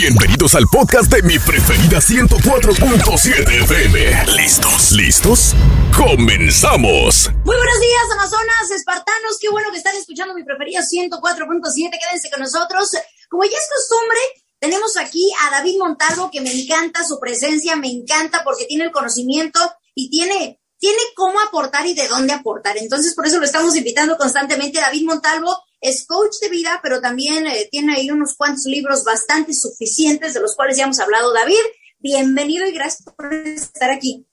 Bienvenidos al podcast de mi preferida 104.7 FM. ¿Listos? ¿Listos? ¡Comenzamos! Muy buenos días, Amazonas, espartanos. Qué bueno que están escuchando mi preferida 104.7. Quédense con nosotros. Como ya es costumbre, tenemos aquí a David Montalvo, que me encanta su presencia, me encanta porque tiene el conocimiento y tiene, tiene cómo aportar y de dónde aportar. Entonces, por eso lo estamos invitando constantemente. David Montalvo es coach de vida, pero también eh, tiene ahí unos cuantos libros bastante suficientes de los cuales ya hemos hablado. David, bienvenido y gracias por estar aquí.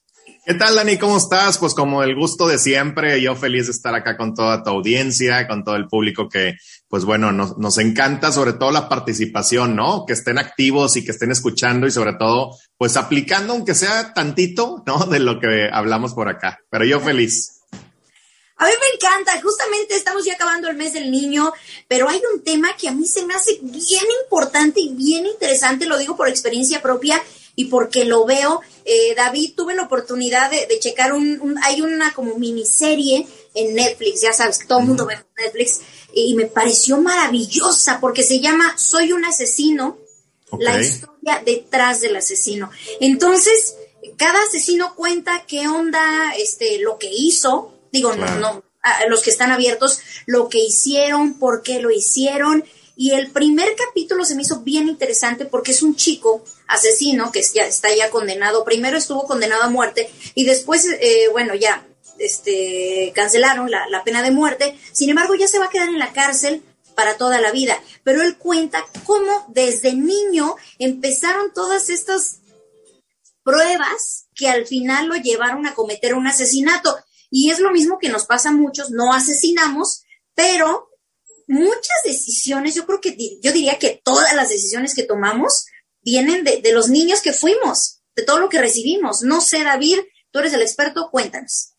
¿Qué tal, Dani? ¿Cómo estás? Pues como el gusto de siempre, yo feliz de estar acá con toda tu audiencia, con todo el público que, pues bueno, nos, nos encanta sobre todo la participación, ¿no? Que estén activos y que estén escuchando y sobre todo, pues aplicando, aunque sea tantito, ¿no? De lo que hablamos por acá. Pero yo feliz. A mí me encanta, justamente estamos ya acabando el mes del niño, pero hay un tema que a mí se me hace bien importante y bien interesante, lo digo por experiencia propia y porque lo veo. Eh, David, tuve la oportunidad de, checar un, hay una como miniserie en Netflix, ya sabes, todo el mundo ve Netflix, y me pareció maravillosa porque se llama Soy un asesino, la historia detrás del asesino. Entonces, cada asesino cuenta qué onda, este, lo que hizo, digo, no, no, los que están abiertos, lo que hicieron, por qué lo hicieron. Y el primer capítulo se me hizo bien interesante porque es un chico asesino que ya está ya condenado. Primero estuvo condenado a muerte y después, eh, bueno, ya este, cancelaron la, la pena de muerte. Sin embargo, ya se va a quedar en la cárcel para toda la vida. Pero él cuenta cómo desde niño empezaron todas estas pruebas que al final lo llevaron a cometer un asesinato. Y es lo mismo que nos pasa a muchos, no asesinamos, pero muchas decisiones, yo creo que yo diría que todas las decisiones que tomamos vienen de, de los niños que fuimos, de todo lo que recibimos. No sé, David, tú eres el experto, cuéntanos.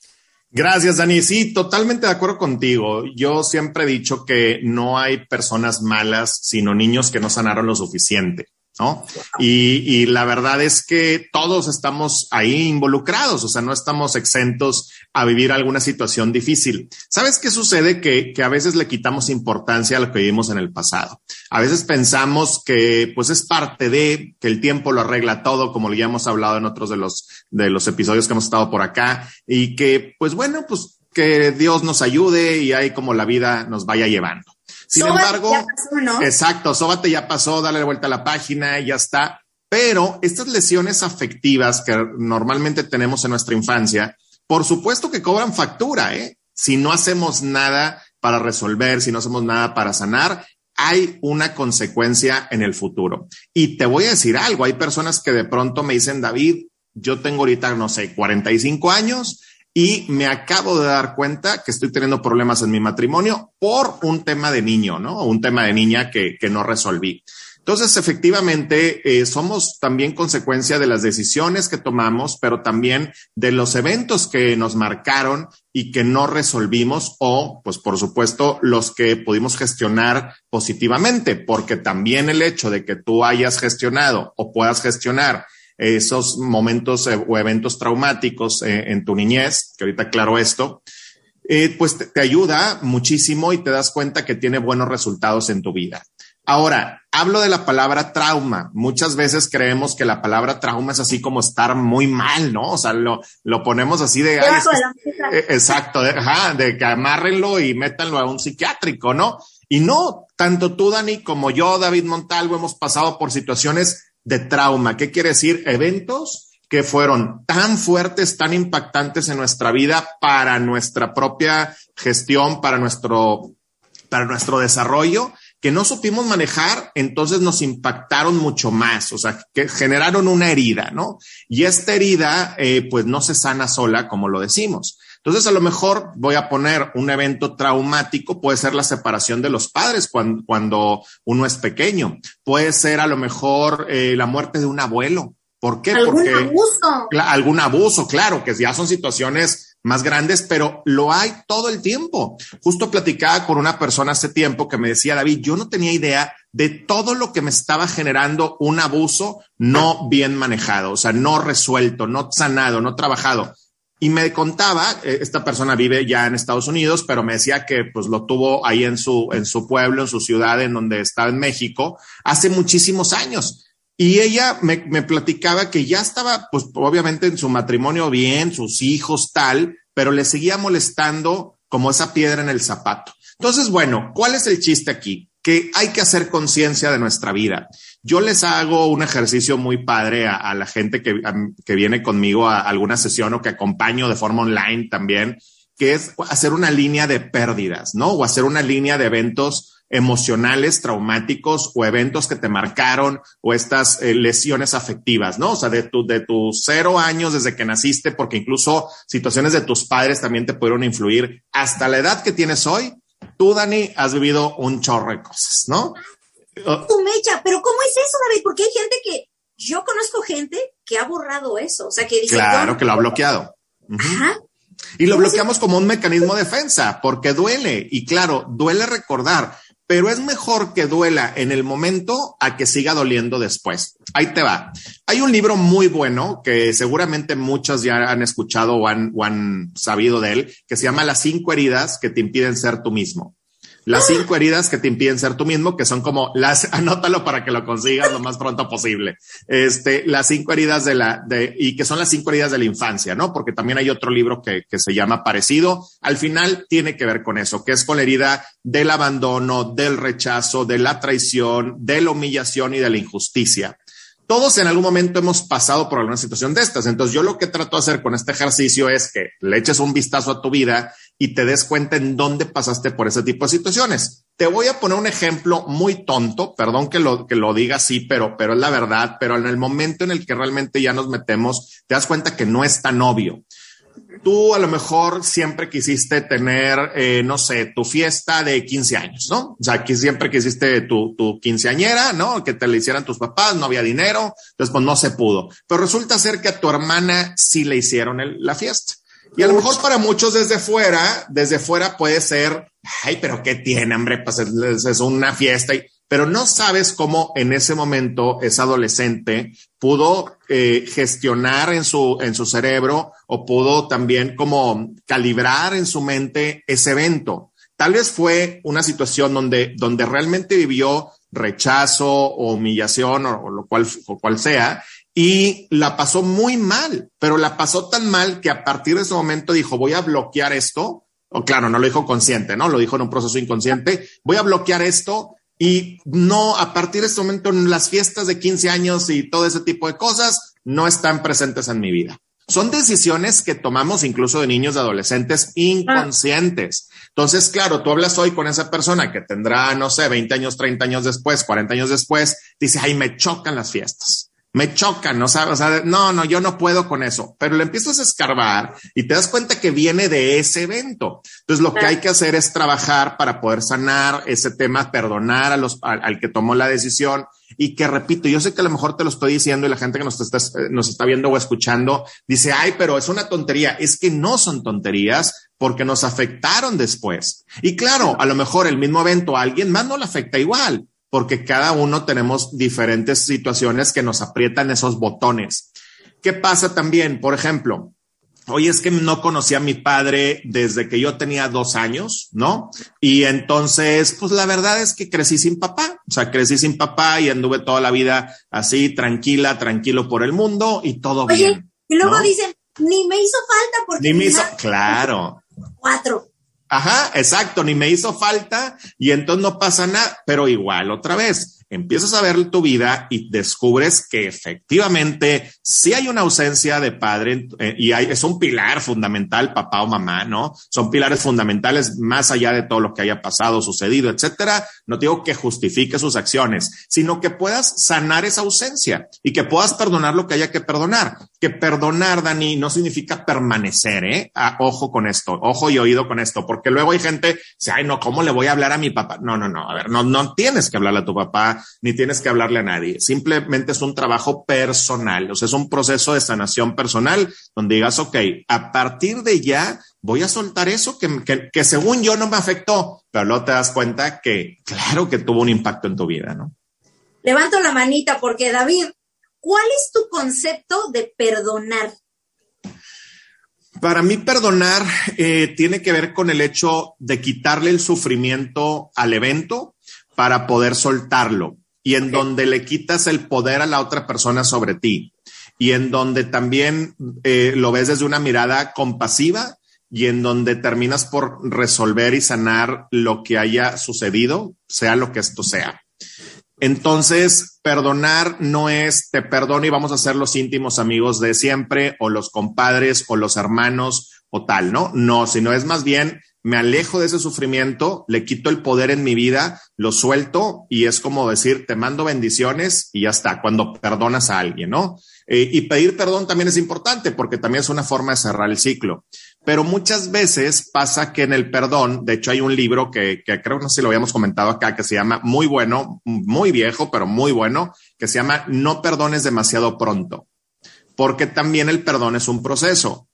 Gracias, Dani. Sí, totalmente de acuerdo contigo. Yo siempre he dicho que no hay personas malas, sino niños que no sanaron lo suficiente. ¿No? Y, y, la verdad es que todos estamos ahí involucrados, o sea, no estamos exentos a vivir alguna situación difícil. ¿Sabes qué sucede? Que, que a veces le quitamos importancia a lo que vivimos en el pasado. A veces pensamos que pues es parte de que el tiempo lo arregla todo, como ya hemos hablado en otros de los, de los episodios que hemos estado por acá, y que pues bueno, pues que Dios nos ayude y ahí como la vida nos vaya llevando. Sin embargo, exacto, sóbate ya pasó, dale vuelta a la página y ya está. Pero estas lesiones afectivas que normalmente tenemos en nuestra infancia, por supuesto que cobran factura, ¿eh? Si no hacemos nada para resolver, si no hacemos nada para sanar, hay una consecuencia en el futuro. Y te voy a decir algo, hay personas que de pronto me dicen, David, yo tengo ahorita, no sé, 45 años y me acabo de dar cuenta que estoy teniendo problemas en mi matrimonio por un tema de niño, ¿no? Un tema de niña que, que no resolví. Entonces, efectivamente, eh, somos también consecuencia de las decisiones que tomamos, pero también de los eventos que nos marcaron y que no resolvimos o, pues, por supuesto, los que pudimos gestionar positivamente, porque también el hecho de que tú hayas gestionado o puedas gestionar esos momentos eh, o eventos traumáticos eh, en tu niñez, que ahorita claro esto, eh, pues te, ayuda muchísimo y te das cuenta que tiene buenos resultados en tu vida. Ahora, hablo de la palabra trauma. Muchas veces creemos que la palabra trauma es así como estar muy mal, ¿no? O sea, lo, lo ponemos así de... exacto, de, ajá, de que amárrenlo y métanlo a un psiquiátrico, ¿no? Y no, tanto tú, Dani, como yo, David Montalvo, hemos pasado por situaciones de trauma. ¿Qué quiere decir? Eventos que fueron tan fuertes, tan impactantes en nuestra vida para nuestra propia gestión, para nuestro, para nuestro desarrollo, que no supimos manejar, entonces nos impactaron mucho más, o sea, que generaron una herida, ¿no? Y esta herida, eh, pues no se sana sola, como lo decimos. Entonces, a lo mejor voy a poner un evento traumático, puede ser la separación de los padres cuando, cuando uno es pequeño, puede ser a lo mejor eh, la muerte de un abuelo. ¿Por qué? ¿Algún Porque abuso? algún abuso, claro, que ya son situaciones más grandes, pero lo hay todo el tiempo. Justo platicaba con una persona hace tiempo que me decía, David, yo no tenía idea de todo lo que me estaba generando un abuso no bien manejado, o sea, no resuelto, no sanado, no trabajado. Y me contaba, eh, esta persona vive ya en Estados Unidos, pero me decía que pues lo tuvo ahí en su, en su pueblo, en su ciudad, en donde estaba en México, hace muchísimos años. Y ella me, me, platicaba que ya estaba, pues obviamente en su matrimonio bien, sus hijos tal, pero le seguía molestando como esa piedra en el zapato. Entonces, bueno, ¿cuál es el chiste aquí? Que hay que hacer conciencia de nuestra vida. Yo les hago un ejercicio muy padre a, la gente que, que, viene conmigo a alguna sesión o que acompaño de forma online también, que es hacer una línea de pérdidas, ¿no? O hacer una línea de eventos emocionales, traumáticos o eventos que te marcaron o estas eh, lesiones afectivas, ¿no? O sea, de tu, de tus cero años desde que naciste, porque incluso situaciones de tus padres también te pudieron influir hasta la edad que tienes hoy. Tú, Dani, has vivido un chorro de cosas, ¿no? Tu mecha, pero ¿cómo es eso, David? Porque hay gente que, yo conozco gente que ha borrado eso, o sea, que dice... Claro, que lo ha bloqueado. Ajá. Y lo bloqueamos como un mecanismo de defensa, porque duele. Y claro, duele recordar pero es mejor que duela en el momento a que siga doliendo después. Ahí te va. Hay un libro muy bueno que seguramente muchos ya han escuchado o han, o han sabido de él, que se llama Las cinco heridas que te impiden ser tú mismo. Las cinco heridas que te impiden ser tú mismo, que son como las, anótalo para que lo consigas lo más pronto posible. Este, las cinco heridas de la, de, y que son las cinco heridas de la infancia, ¿no? Porque también hay otro libro que, que se llama parecido. Al final tiene que ver con eso, que es con la herida del abandono, del rechazo, de la traición, de la humillación y de la injusticia todos en algún momento hemos pasado por alguna situación de estas. Entonces yo lo que trato de hacer con este ejercicio es que le eches un vistazo a tu vida y te des cuenta en dónde pasaste por ese tipo de situaciones. Te voy a poner un ejemplo muy tonto, perdón que lo, que lo diga así, pero, pero es la verdad, pero en el momento en el que realmente ya nos metemos, te das cuenta que no es tan obvio tú a lo mejor siempre quisiste tener, eh, no sé, tu fiesta de 15 años, ¿no? O sea, que siempre quisiste tu, tu quinceañera, ¿no? Que te le hicieran tus papás, no había dinero, entonces pues no se pudo. Pero resulta ser que a tu hermana sí le hicieron el, la fiesta. Y a lo mejor para muchos desde fuera, desde fuera puede ser, ay, pero ¿qué tiene, hombre? Pues es, una fiesta pero no sabes cómo en ese momento ese adolescente pudo eh, gestionar en su, en su cerebro o pudo también como calibrar en su mente ese evento. Tal vez fue una situación donde, donde realmente vivió rechazo o humillación o, o lo cual, o cual sea, y la pasó muy mal, pero la pasó tan mal que a partir de ese momento dijo, voy a bloquear esto. Claro, no lo dijo consciente, ¿no? Lo dijo en un proceso inconsciente. Voy a bloquear esto y no, a partir de este momento, las fiestas de 15 años y todo ese tipo de cosas no están presentes en mi vida. Son decisiones que tomamos incluso de niños, de adolescentes inconscientes. Entonces, claro, tú hablas hoy con esa persona que tendrá, no sé, 20 años, 30 años después, 40 años después, dice, ay, me chocan las fiestas me chocan, ¿no sabes? O sea, no, no, yo no puedo con eso, pero le empiezas a escarbar y te das cuenta que viene de ese evento. Entonces, lo que hay que hacer es trabajar para poder sanar ese tema, perdonar a los, al, al, que tomó la decisión y que repito, yo sé que a lo mejor te lo estoy diciendo y la gente que nos está, nos está viendo o escuchando dice, ay, pero es una tontería. Es que no son tonterías porque nos afectaron después. Y claro, a lo mejor el mismo evento a alguien más no le afecta igual, porque cada uno tenemos diferentes situaciones que nos aprietan esos botones. ¿Qué pasa también? Por ejemplo, Oye, es que no conocí a mi padre desde que yo tenía dos años, ¿no? Y entonces, pues la verdad es que crecí sin papá, o sea, crecí sin papá y anduve toda la vida así, tranquila, tranquilo por el mundo y todo Oye, bien. Y luego ¿no? dicen, ni me hizo falta porque... Ni me hizo, claro. Cuatro. Ajá, exacto, ni me hizo falta y entonces no pasa nada, pero igual otra vez, empiezas a ver tu vida y descubres que efectivamente sí hay una ausencia de padre eh, y hay, es un pilar fundamental, papá o mamá, ¿no? Son pilares fundamentales más allá de todo lo que haya pasado, sucedido, etcétera. No digo que justifique sus acciones, sino que puedas sanar esa ausencia y que puedas perdonar lo que haya que perdonar. Que perdonar, Dani, no significa permanecer, ¿eh? Ah, ojo con esto, ojo y oído con esto, porque luego hay gente, dice, ay, no, ¿cómo le voy a hablar a mi papá? No, no, no, a ver, no, no tienes que hablarle a tu papá, ni tienes que hablarle a nadie. Simplemente es un trabajo personal, o sea, es un proceso de sanación personal donde digas, ok, a partir de ya voy a soltar eso que, que, que según yo no me afectó, pero luego te das cuenta que claro que tuvo un impacto en tu vida, ¿no? Levanto la manita porque David, ¿cuál es tu concepto de perdonar? Para mí perdonar eh, tiene que ver con el hecho de quitarle el sufrimiento al evento para poder soltarlo. y en donde le quitas el poder a la otra persona sobre ti y en donde también eh, lo ves desde una mirada compasiva y en donde terminas por resolver y sanar lo que haya sucedido, sea lo que esto sea. Entonces, perdonar no es te perdono y vamos a ser los íntimos amigos de siempre o los compadres o los hermanos o tal, ¿no? No, sino es más bien me alejo de ese sufrimiento, le quito el poder en mi vida, lo suelto y es como decir, te mando bendiciones y ya está, cuando perdonas a alguien, ¿no? Eh, y pedir perdón también es importante porque también es una forma de cerrar el ciclo. Pero muchas veces pasa que en el perdón, de hecho hay un libro que, que creo no sé si lo habíamos comentado acá, que se llama muy bueno, muy viejo, pero muy bueno, que se llama No perdones demasiado pronto, porque también el perdón es un proceso.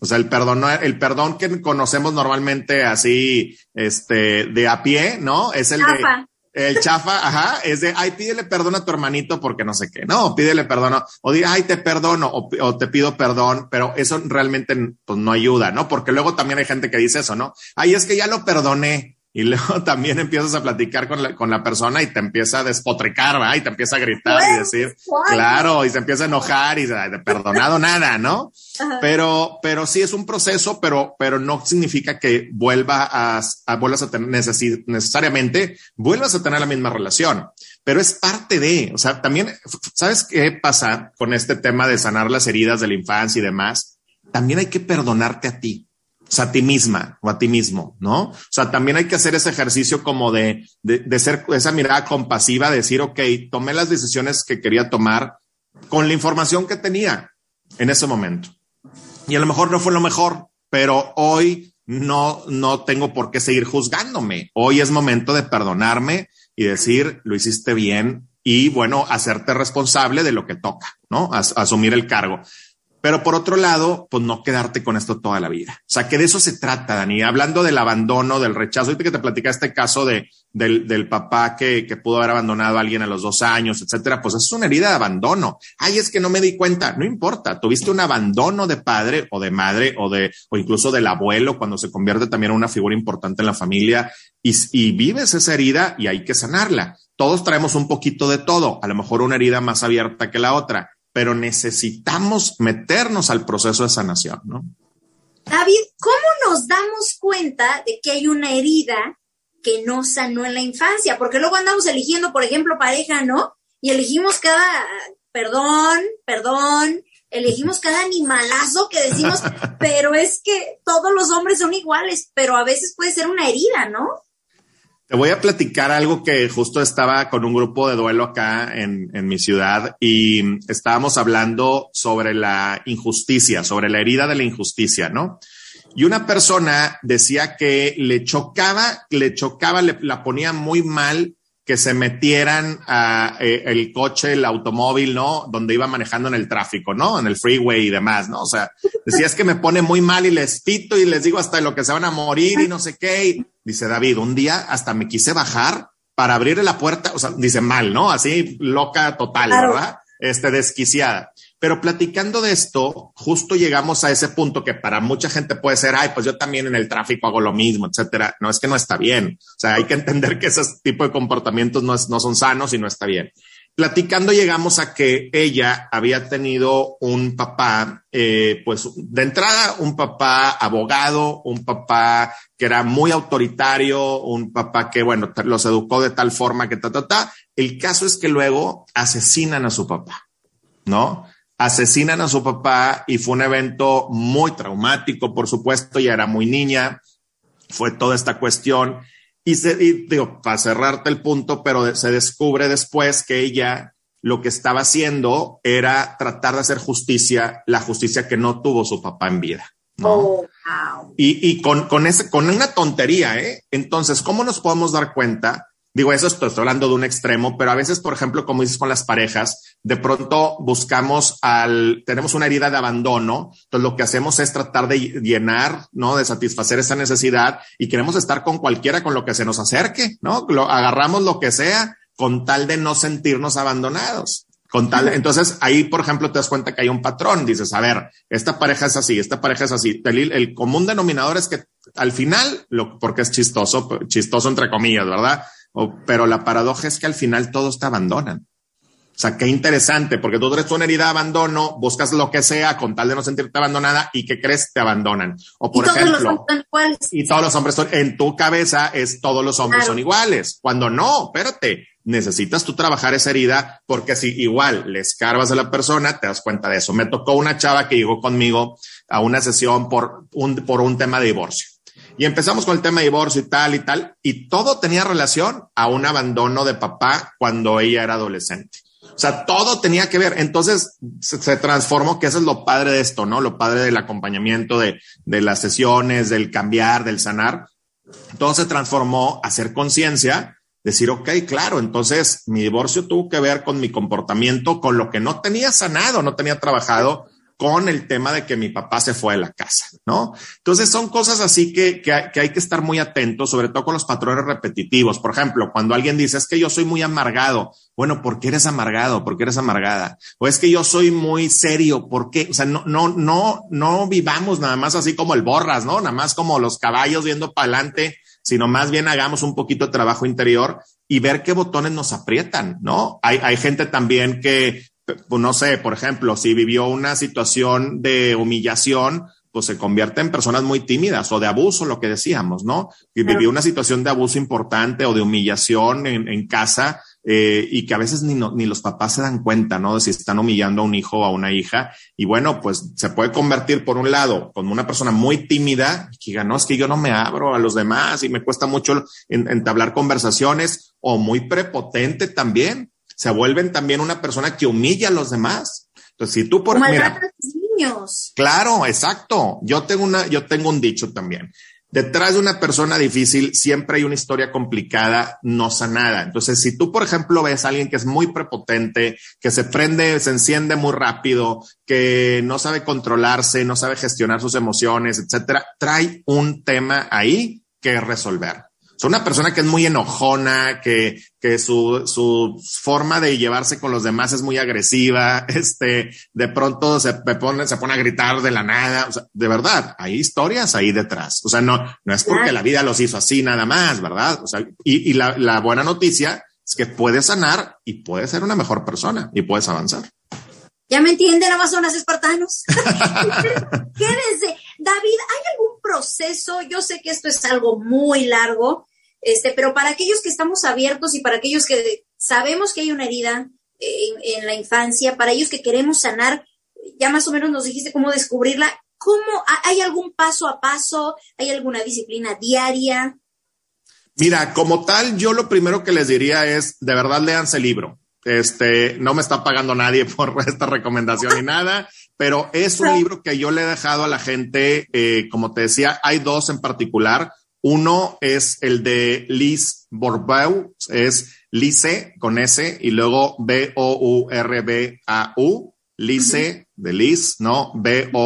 O sea, el perdón, el perdón que conocemos normalmente así, este, de a pie, ¿no? Es el de el chafa, ajá, es de, ay, pídele perdón a tu hermanito porque no sé qué. No, pídele perdón o diga, ay, te perdono o, te pido perdón, pero eso realmente pues, no ayuda, ¿no? Porque luego también hay gente que dice eso, ¿no? Ay, es que ya lo perdoné y luego también empiezas a platicar con la, con la persona y te empieza a despotricar, ¿verdad? Y te empieza a gritar y decir, claro, y se empieza a enojar y de perdonado nada, ¿no? Pero, pero sí es un proceso, pero, pero no significa que vuelva a, a vuelvas a tener necesariamente, vuelvas a tener la misma relación, pero es parte de, o sea, también, ¿sabes qué pasa con este tema de sanar las heridas de la infancia y demás? También hay que perdonarte a ti o sea, a ti misma o a ti mismo, ¿no? O sea, también hay que hacer ese ejercicio como de, de, de ser esa mirada compasiva, de decir, ok, tomé las decisiones que quería tomar con la información que tenía en ese momento. Y a lo mejor no fue lo mejor, pero hoy no, no tengo por qué seguir juzgándome. Hoy es momento de perdonarme y decir, lo hiciste bien y bueno, hacerte responsable de lo que toca, ¿no? asumir el cargo. Pero por otro lado, pues no quedarte con esto toda la vida. O sea, que de eso se trata, Dani. Hablando del abandono, del rechazo, ahorita que te platicé este caso de, del, del papá que, que, pudo haber abandonado a alguien a los dos años, etcétera, pues es una herida de abandono. Ay, es que no me di cuenta. No importa. Tuviste un abandono de padre o de madre o de, o incluso del abuelo cuando se convierte también en una figura importante en la familia y, y vives esa herida y hay que sanarla. Todos traemos un poquito de todo, a lo mejor una herida más abierta que la otra pero necesitamos meternos al proceso de sanación, ¿no? David, ¿cómo nos damos cuenta de que hay una herida que no sanó en la infancia? Porque luego andamos eligiendo, por ejemplo, pareja, ¿no? Y elegimos cada, perdón, perdón, elegimos cada animalazo que decimos, pero es que todos los hombres son iguales, pero a veces puede ser una herida, ¿no? Te voy a platicar algo que justo estaba con un grupo de duelo acá en, mi ciudad y estábamos hablando sobre la injusticia, sobre la herida de la injusticia, ¿no? Y una persona decía que le chocaba, le chocaba, le, la ponía muy mal que se metieran a eh, el coche, el automóvil, ¿no? Donde iba manejando en el tráfico, ¿no? En el freeway y demás, ¿no? O sea, decía es que me pone muy mal y les pito y les digo hasta lo que se van a morir y no sé qué. dice David, un día hasta me quise bajar para abrirle la puerta, o sea, dice mal, ¿no? Así loca total, ¿verdad? Este, desquiciada. Pero platicando de esto, justo llegamos a ese punto que para mucha gente puede ser, ay, pues yo también en el tráfico hago lo mismo, etcétera. No es que no está bien. O sea, hay que entender que ese tipo de comportamientos no, son sanos y no está bien. Platicando llegamos a que ella había tenido un papá, eh, pues de entrada un papá abogado, un papá que era muy autoritario, un papá que, bueno, los educó de tal forma que ta, ta, ta. El caso es que luego asesinan a su papá, ¿no? Asesinan a su papá y fue un evento muy traumático, por supuesto, ya era muy niña, fue toda esta cuestión. Y, se, digo, para cerrarte el punto, pero se descubre después que ella lo que estaba haciendo era tratar de hacer justicia, la justicia que no tuvo su papá en vida. ¿no? Oh, y, y con, con, ese, con una tontería, ¿eh? Entonces, ¿cómo nos podemos dar cuenta Digo, eso estoy, hablando de un extremo, pero a veces, por ejemplo, como dices con las parejas, de pronto buscamos al, tenemos una herida de abandono, entonces lo que hacemos es tratar de llenar, ¿no? De satisfacer esa necesidad y queremos estar con cualquiera con lo que se nos acerque, ¿no? Lo, agarramos lo que sea con tal de no sentirnos abandonados. Con tal, entonces ahí, por ejemplo, te das cuenta que hay un patrón. Dices, a ver, esta pareja es así, esta pareja es así. El, el común denominador es que al final, lo, porque es chistoso, chistoso entre comillas, ¿verdad? Pero la paradoja es que al final todos te abandonan. O sea, qué interesante, porque tú eres una herida de abandono, buscas lo que sea con tal de no sentirte abandonada y que crees te abandonan. O por ejemplo, y todos los hombres son, en tu cabeza es todos los hombres son iguales. Cuando no, espérate, necesitas tú trabajar esa herida porque si igual le escarbas a la persona, te das cuenta de eso. Me tocó una chava que llegó conmigo a una sesión por un, por un tema de divorcio. Y empezamos con el tema de divorcio y tal y tal, y todo tenía relación a un abandono de papá cuando ella era adolescente. O sea, todo tenía que ver. Entonces se, transformó, que eso es lo padre de esto, ¿no? Lo padre del acompañamiento, de, de las sesiones, del cambiar, del sanar. Todo se transformó a hacer conciencia, decir, ok, claro, entonces mi divorcio tuvo que ver con mi comportamiento, con lo que no tenía sanado, no tenía trabajado con el tema de que mi papá se fue de la casa, ¿no? Entonces son cosas así que, que, hay que estar muy atentos, sobre todo con los patrones repetitivos. Por ejemplo, cuando alguien dice, es que yo soy muy amargado, bueno, ¿por qué eres amargado? ¿Por qué eres amargada? O es que yo soy muy serio, ¿por qué? O sea, no, no, no, no vivamos nada más así como el borras, ¿no? Nada más como los caballos viendo para adelante, sino más bien hagamos un poquito de trabajo interior y ver qué botones nos aprietan, ¿no? Hay, hay gente también que no sé, por ejemplo, si vivió una situación de humillación, pues se convierte en personas muy tímidas o de abuso, lo que decíamos, ¿no? Y vivió una situación de abuso importante o de humillación en, en casa eh, y que a veces ni, ni los papás se dan cuenta, ¿no? De si están humillando a un hijo o a una hija. Y bueno, pues se puede convertir, por un lado, como una persona muy tímida, que diga, no, es que yo no me abro a los demás y me cuesta mucho entablar conversaciones, o muy prepotente también, se vuelven también una persona que humilla a los demás. Entonces, si tú por mira, niños. Claro, exacto. Yo tengo una, yo tengo un dicho también. Detrás de una persona difícil siempre hay una historia complicada, no sanada. Entonces, si tú, por ejemplo, ves a alguien que es muy prepotente, que se prende, se enciende muy rápido, que no sabe controlarse, no sabe gestionar sus emociones, etcétera, trae un tema ahí que resolver. Es una persona que es muy enojona, que, que su, su forma de llevarse con los demás es muy agresiva, este, de pronto se pone, se pone a gritar de la nada. O sea, de verdad, hay historias ahí detrás. O sea, no, no es porque la vida los hizo así nada más, ¿verdad? O sea, y, y la, la buena noticia es que puedes sanar y puedes ser una mejor persona y puedes avanzar. ¿Ya me entienden, Amazonas espartanos? Quédense. David, ¿hay algún proceso? Yo sé que esto es algo muy largo, este, pero para aquellos que estamos abiertos y para aquellos que sabemos que hay una herida en, en la infancia, para ellos que queremos sanar, ya más o menos nos dijiste cómo descubrirla. ¿Cómo? ¿Hay algún paso a paso? ¿Hay alguna disciplina diaria? Mira, como tal, yo lo primero que les diría es, de verdad, léanse el libro. Este, no me está pagando nadie por esta recomendación ni nada, pero es un libro que yo le he dejado a la gente, eh, como te decía, hay dos en particular. Uno es el de Liz Borbau, es Lice con S y luego B-O-U-R-B-A-U, Lice de Liz, ¿no? B-O-U-R-B-A-U.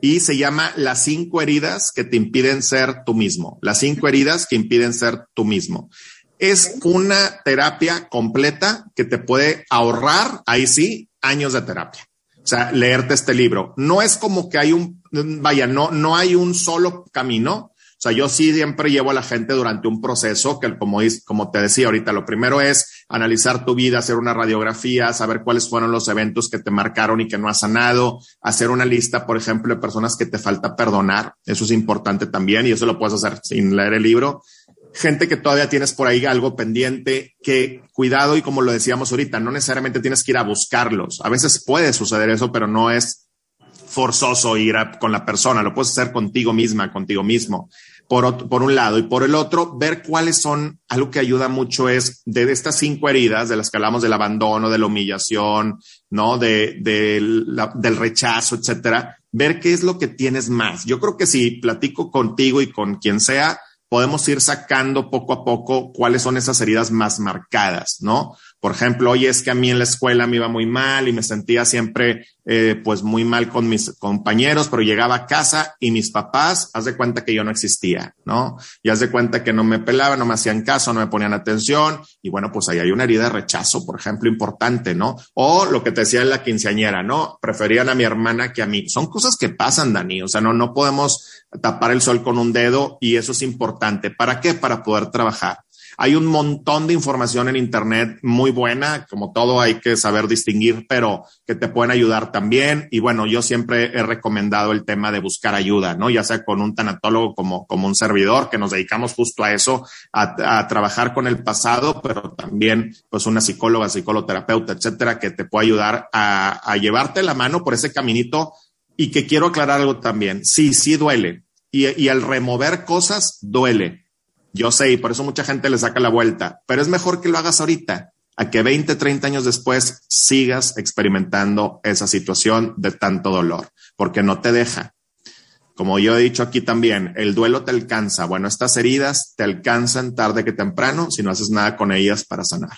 Y se llama Las cinco heridas que te impiden ser tú mismo. Las cinco heridas que impiden ser tú mismo. Es una terapia completa que te puede ahorrar, ahí sí, años de terapia. O sea, leerte este libro. No es como que hay un, vaya, no, no hay un solo camino. O sea, yo sí siempre llevo a la gente durante un proceso que, como, como te decía ahorita, lo primero es analizar tu vida, hacer una radiografía, saber cuáles fueron los eventos que te marcaron y que no has sanado, hacer una lista, por ejemplo, de personas que te falta perdonar. Eso es importante también y eso lo puedes hacer sin leer el libro gente que todavía tienes por ahí algo pendiente, que cuidado y como lo decíamos ahorita, no necesariamente tienes que ir a buscarlos. A veces puede suceder eso, pero no es forzoso ir con la persona, lo puedes hacer contigo misma, contigo mismo, por, por un lado. Y por el otro, ver cuáles son, algo que ayuda mucho es de estas cinco heridas de las que hablamos del abandono, de la humillación, ¿no? De, del rechazo, etcétera, ver qué es lo que tienes más. Yo creo que si platico contigo y con quien sea, podemos ir sacando poco a poco cuáles son esas heridas más marcadas, ¿no? Por ejemplo, oye, es que a mí en la escuela me iba muy mal y me sentía siempre eh, pues muy mal con mis compañeros, pero llegaba a casa y mis papás, haz de cuenta que yo no existía, ¿no? Y haz de cuenta que no me pelaban, no me hacían caso, no me ponían atención y bueno, pues ahí hay una herida de rechazo, por ejemplo, importante, ¿no? O lo que te decía en la quinceañera, ¿no? Preferían a mi hermana que a mí. Son cosas que pasan, Dani, o sea, no, no podemos tapar el sol con un dedo y eso es importante. ¿Para qué? Para poder trabajar. Hay un montón de información en Internet muy buena, como todo hay que saber distinguir, pero que te pueden ayudar también. Y bueno, yo siempre he recomendado el tema de buscar ayuda, ¿no? Ya sea con un tanatólogo como, como un servidor, que nos dedicamos justo a eso, a, trabajar con el pasado, pero también pues una psicóloga, psicólogo-terapeuta, etcétera, que te puede ayudar a, a llevarte la mano por ese caminito y que quiero aclarar algo también. Sí, sí duele. Y, y al remover cosas duele yo sé, y por eso mucha gente le saca la vuelta, pero es mejor que lo hagas ahorita, a que 20, 30 años después sigas experimentando esa situación de tanto dolor, porque no te deja. Como yo he dicho aquí también, el duelo te alcanza. Bueno, estas heridas te alcanzan tarde que temprano si no haces nada con ellas para sanar.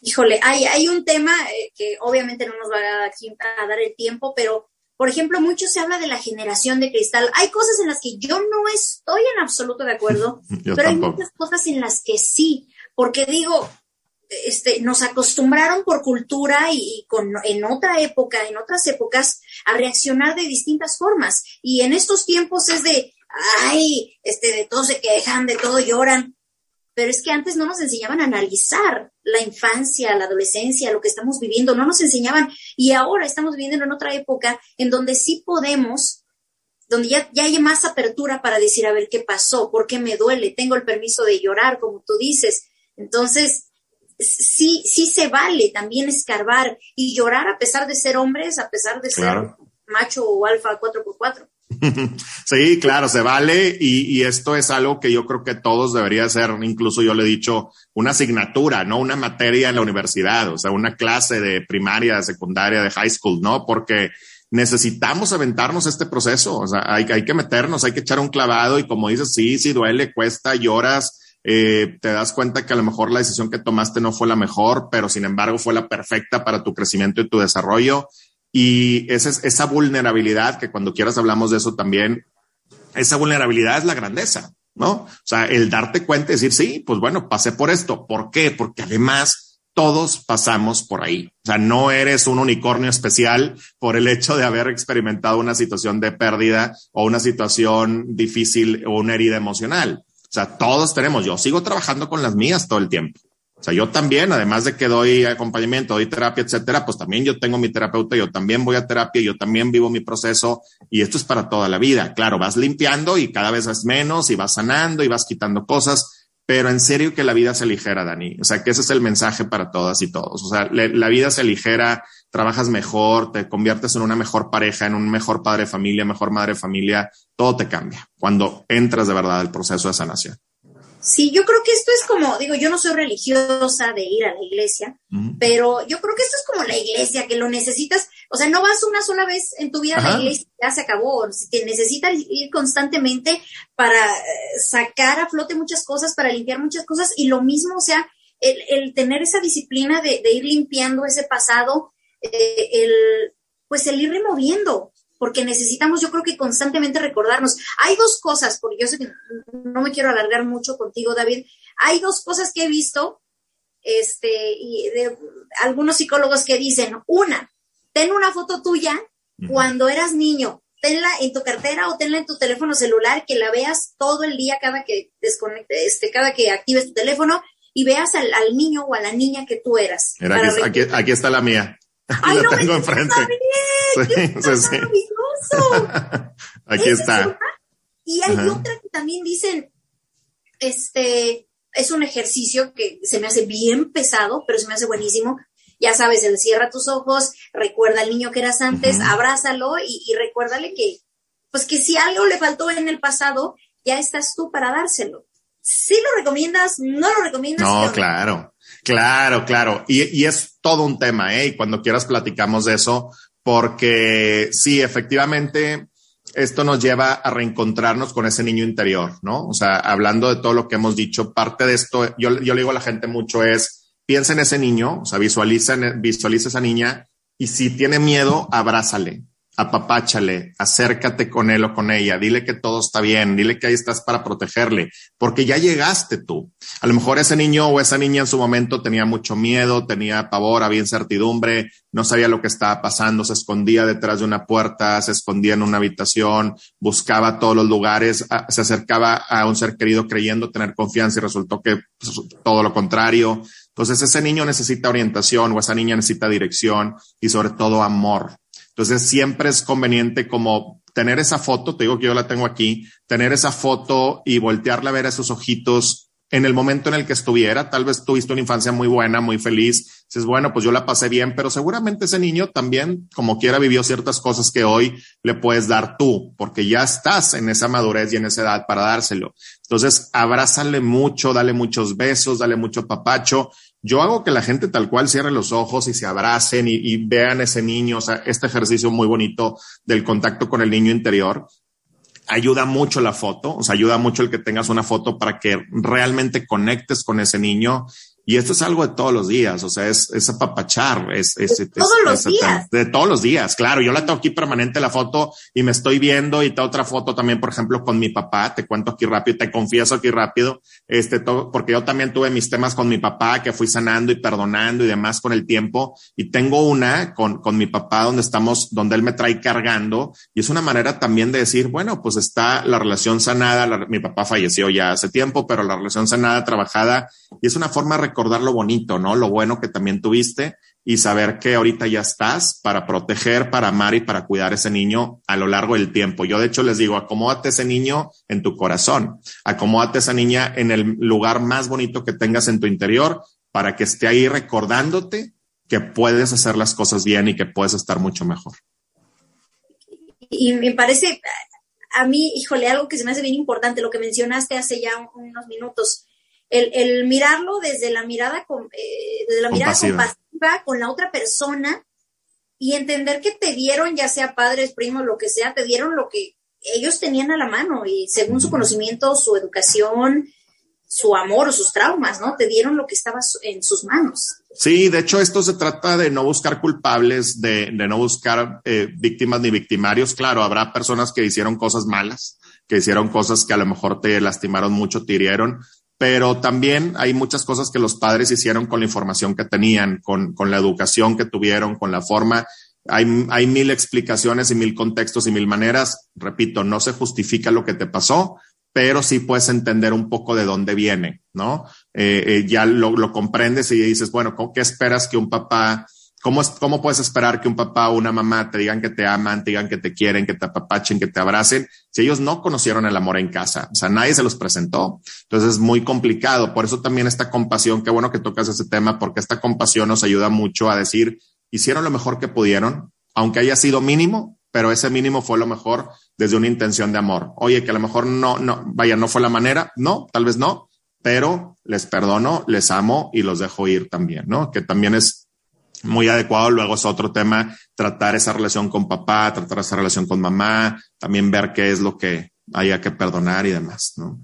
Híjole, hay, hay un tema eh, que obviamente no nos va a dar el tiempo, pero por ejemplo, mucho se habla de la generación de cristal. Hay cosas en las que yo no estoy en absoluto de acuerdo, pero hay muchas cosas en las que sí, porque digo, este, nos acostumbraron por cultura y, con, en otra época, en otras épocas, a reaccionar de distintas formas. Y en estos tiempos es de, ay, este, de todo se quejan, de todo lloran pero es que antes no nos enseñaban a analizar la infancia, la adolescencia, lo que estamos viviendo, no nos enseñaban y ahora estamos viviendo en otra época en donde sí podemos, donde ya, ya hay más apertura para decir, a ver, ¿qué pasó? ¿Por qué me duele? Tengo el permiso de llorar, como tú dices. Entonces, sí, sí se vale también escarbar y llorar a pesar de ser hombres, a pesar de ser macho o alfa 4x4. Sí, claro, se vale y, esto es algo que yo creo que todos debería ser, incluso yo le he dicho, una asignatura, ¿no? Una materia en la universidad, o sea, una clase de primaria, de secundaria, de high school, ¿no? Porque necesitamos aventarnos este proceso, o sea, hay, hay que meternos, hay que echar un clavado y como dices, sí, sí duele, cuesta, lloras, eh, te das cuenta que a lo mejor la decisión que tomaste no fue la mejor, pero sin embargo fue la perfecta para tu crecimiento y tu desarrollo y esa, esa vulnerabilidad, que cuando quieras hablamos de eso también, esa vulnerabilidad es la grandeza, ¿no? O sea, el darte cuenta y decir, sí, pues bueno, pasé por esto. ¿Por qué? Porque además todos pasamos por ahí. O sea, no eres un unicornio especial por el hecho de haber experimentado una situación de pérdida o una situación difícil o una herida emocional. O sea, todos tenemos, yo sigo trabajando con las mías todo el tiempo. O sea, yo también, además de que doy acompañamiento, doy terapia, etcétera, pues también yo tengo mi terapeuta, yo también voy a terapia, yo también vivo mi proceso y esto es para toda la vida. Claro, vas limpiando y cada vez es menos y vas sanando y vas quitando cosas, pero en serio que la vida se ligera, Dani. O sea, que ese es el mensaje para todas y todos. O sea, la vida se ligera, trabajas mejor, te conviertes en una mejor pareja, en un mejor padre de familia, mejor madre de familia, todo te cambia cuando entras de verdad al proceso de sanación. Sí, yo creo que esto es como, digo, yo no soy religiosa de ir a la iglesia, pero yo creo que esto es como la iglesia, que lo necesitas, o sea, no vas una sola vez en tu vida a la iglesia, ya se acabó, te necesitas ir constantemente para eh, sacar a flote muchas cosas, para limpiar muchas cosas, y lo mismo, o sea, el, tener esa disciplina de, ir limpiando ese pasado, eh, el, pues el ir removiendo, porque necesitamos, yo creo que constantemente recordarnos. Hay dos cosas, porque yo sé que no me quiero alargar mucho contigo, David. Hay dos cosas que he visto, este, y de algunos psicólogos que dicen, una, ten una foto tuya cuando eras niño, tenla en tu cartera o tenla en tu teléfono celular, que la veas todo el día cada que desconecte, este, cada que actives tu teléfono y veas al, niño o a la niña que tú eras. aquí, aquí, está la mía. Ay, la tengo enfrente. Sí, sí, Aquí está. Y hay otra que también dicen, este, es un ejercicio que se me hace bien pesado, pero se me hace buenísimo. Ya sabes, el cierra tus ojos, recuerda al niño que eras antes, abrázalo y, y, recuérdale que, pues que si algo le faltó en el pasado, ya estás tú para dárselo. ¿Sí lo recomiendas? ¿No lo recomiendas? No, claro, claro, claro. Y, y, es todo un tema, ¿eh? Y cuando quieras platicamos de eso, porque sí, efectivamente, esto nos lleva a reencontrarnos con ese niño interior, ¿no? O sea, hablando de todo lo que hemos dicho, parte de esto, yo, yo le digo a la gente mucho es, piensa en ese niño, o sea, visualiza, visualiza esa niña y si tiene miedo, abrázale. Apapáchale, acércate con él o con ella, dile que todo está bien, dile que ahí estás para protegerle, porque ya llegaste tú. A lo mejor ese niño o esa niña en su momento tenía mucho miedo, tenía pavor, había incertidumbre, no sabía lo que estaba pasando, se escondía detrás de una puerta, se escondía en una habitación, buscaba todos los lugares, se acercaba a un ser querido creyendo tener confianza y resultó que pues, todo lo contrario. Entonces ese niño necesita orientación o esa niña necesita dirección y sobre todo amor entonces siempre es conveniente como tener esa foto, te digo que yo la tengo aquí, tener esa foto y voltearla a ver a esos ojitos en el momento en el que estuviera. Tal vez tuviste una infancia muy buena, muy feliz. Dices, bueno, pues yo la pasé bien, pero seguramente ese niño también, como quiera, vivió ciertas cosas que hoy le puedes dar tú, porque ya estás en esa madurez y en esa edad para dárselo. Entonces, abrázale mucho, dale muchos besos, dale mucho papacho yo hago que la gente tal cual cierre los ojos y se abracen y, vean ese niño, o sea, este ejercicio muy bonito del contacto con el niño interior. Ayuda mucho la foto, o sea, ayuda mucho el que tengas una foto para que realmente conectes con ese niño y esto es algo de todos los días, o sea, es, es apapachar, es, es, de todos los días. De todos los días, claro. Yo la tengo aquí permanente la foto y me estoy viendo y tengo otra foto también, por ejemplo, con mi papá. Te cuento aquí rápido, te confieso aquí rápido, este, todo, porque yo también tuve mis temas con mi papá que fui sanando y perdonando y demás con el tiempo. Y tengo una con, con mi papá donde estamos, donde él me trae cargando y es una manera también de decir, bueno, pues está la relación sanada. mi papá falleció ya hace tiempo, pero la relación sanada, trabajada y es una forma recordar lo bonito, ¿no? Lo bueno que también tuviste y saber que ahorita ya estás para proteger, para amar y para cuidar a ese niño a lo largo del tiempo. Yo de hecho les digo, acomódate ese niño en tu corazón, acomódate esa niña en el lugar más bonito que tengas en tu interior para que esté ahí recordándote que puedes hacer las cosas bien y que puedes estar mucho mejor. Y me parece, a mí, híjole, algo que se me hace bien importante, lo que mencionaste hace ya unos minutos el, mirarlo desde la mirada, con, eh, desde la mirada compasiva con la otra persona y entender que te dieron, ya sea padres, primos, lo que sea, te dieron lo que ellos tenían a la mano y según su conocimiento, su educación, su amor o sus traumas, ¿no? Te dieron lo que estaba en sus manos. Sí, de hecho esto se trata de no buscar culpables, de, de no buscar eh, víctimas ni victimarios. Claro, habrá personas que hicieron cosas malas, que hicieron cosas que a lo mejor te lastimaron mucho, te hirieron, pero también hay muchas cosas que los padres hicieron con la información que tenían, con, con la educación que tuvieron, con la forma. Hay, hay mil explicaciones y mil contextos y mil maneras. Repito, no se justifica lo que te pasó, pero sí puedes entender un poco de dónde viene, ¿no? Eh, eh, ya lo, lo comprendes y dices, bueno, ¿qué esperas que un papá ¿Cómo, ¿Cómo puedes esperar que un papá o una mamá te digan que te aman, te digan que te quieren, que te apapachen, que te abracen, si ellos no conocieron el amor en casa? O sea, nadie se los presentó. Entonces es muy complicado. Por eso también esta compasión, qué bueno que tocas ese tema, porque esta compasión nos ayuda mucho a decir, hicieron lo mejor que pudieron, aunque haya sido mínimo, pero ese mínimo fue lo mejor desde una intención de amor. Oye, que a lo mejor no, no, vaya, no fue la manera, no, tal vez no, pero les perdono, les amo y los dejo ir también, ¿no? Que también es muy adecuado. Luego es otro tema tratar esa relación con papá, tratar esa relación con mamá, también ver qué es lo que haya que perdonar y demás, ¿no?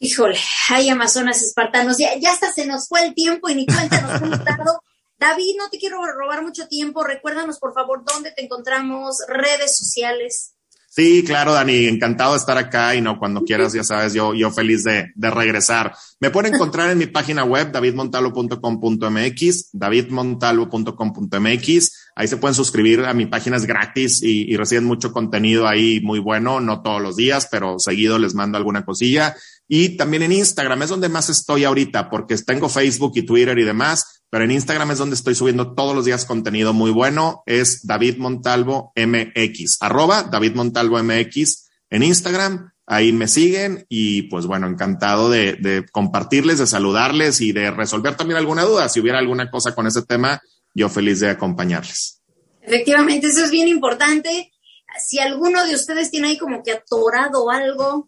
Híjole, hay Amazonas espartanos, ya, ya hasta se nos fue el tiempo y ni cuenta nos hemos dado. David, no te quiero robar mucho tiempo, recuérdanos por favor dónde te encontramos, redes sociales. Sí, claro, Dani, encantado de estar acá y no, cuando quieras, ya sabes, yo, yo feliz de, de regresar. Me pueden encontrar en mi página web, davidmontalo.com.mx, davidmontalo.com.mx. Ahí se pueden suscribir a mi página, es gratis y, y reciben mucho contenido ahí muy bueno, no todos los días, pero seguido les mando alguna cosilla. Y también en Instagram es donde más estoy ahorita, porque tengo Facebook y Twitter y demás pero en Instagram es donde estoy subiendo todos los días contenido muy bueno. Es David Montalvo MX, arroba David Montalvo MX en Instagram. Ahí me siguen y pues bueno, encantado de, de, compartirles, de saludarles y de resolver también alguna duda. Si hubiera alguna cosa con ese tema, yo feliz de acompañarles. Efectivamente, eso es bien importante. Si alguno de ustedes tiene ahí como que atorado algo,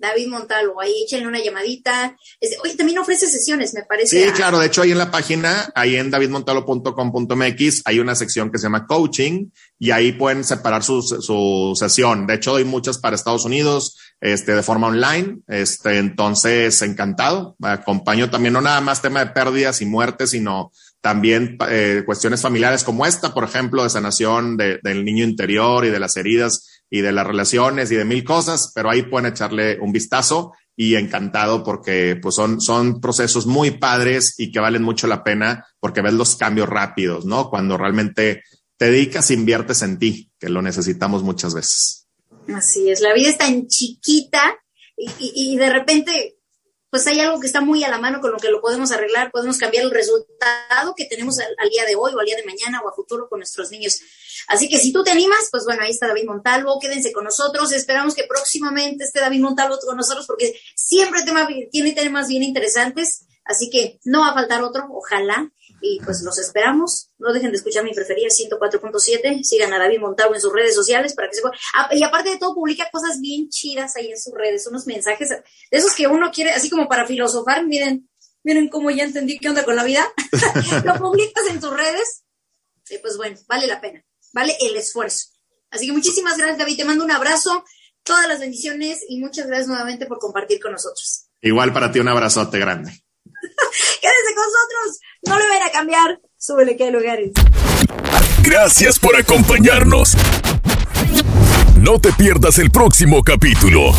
David Montalvo, ahí échenle una llamadita. Oye, también ofrece sesiones, me parece. Sí, claro, de hecho ahí en la página, ahí en davidmontalvo.com.mx, hay una sección que se llama coaching y ahí pueden separar su, su sesión. De hecho, doy muchas para Estados Unidos, este, de forma online. Este, entonces, encantado. Acompaño también no nada más tema de pérdidas y muertes, sino también eh, cuestiones familiares como esta, por ejemplo, de sanación del niño interior y de las heridas y de las relaciones y de mil cosas, pero ahí pueden echarle un vistazo y encantado porque pues son, son procesos muy padres y que valen mucho la pena porque ves los cambios rápidos, ¿no? Cuando realmente te dedicas inviertes en ti, que lo necesitamos muchas veces. Así es, la vida es tan chiquita y, y de repente pues hay algo que está muy a la mano con lo que lo podemos arreglar, podemos cambiar el resultado que tenemos al, día de hoy o al día de mañana o a futuro con nuestros niños. Así que si tú te animas, pues bueno, ahí está David Montalvo, quédense con nosotros, esperamos que próximamente esté David Montalvo con nosotros porque siempre tiene temas bien interesantes, así que no va a faltar otro, ojalá. Y pues los esperamos. No dejen de escuchar mi preferida 104.7. Sigan a David Montalvo en sus redes sociales para que se. Ah, y aparte de todo, publica cosas bien chidas ahí en sus redes, unos mensajes de esos que uno quiere, así como para filosofar. Miren, miren cómo ya entendí qué onda con la vida. Lo publicas en tus redes. Y pues bueno, vale la pena. Vale el esfuerzo. Así que muchísimas gracias, David. Te mando un abrazo, todas las bendiciones y muchas gracias nuevamente por compartir con nosotros. Igual para ti un abrazote grande. Quédense con nosotros. No le van a cambiar. Súbele que hay lugares. Gracias por acompañarnos. No te pierdas el próximo capítulo.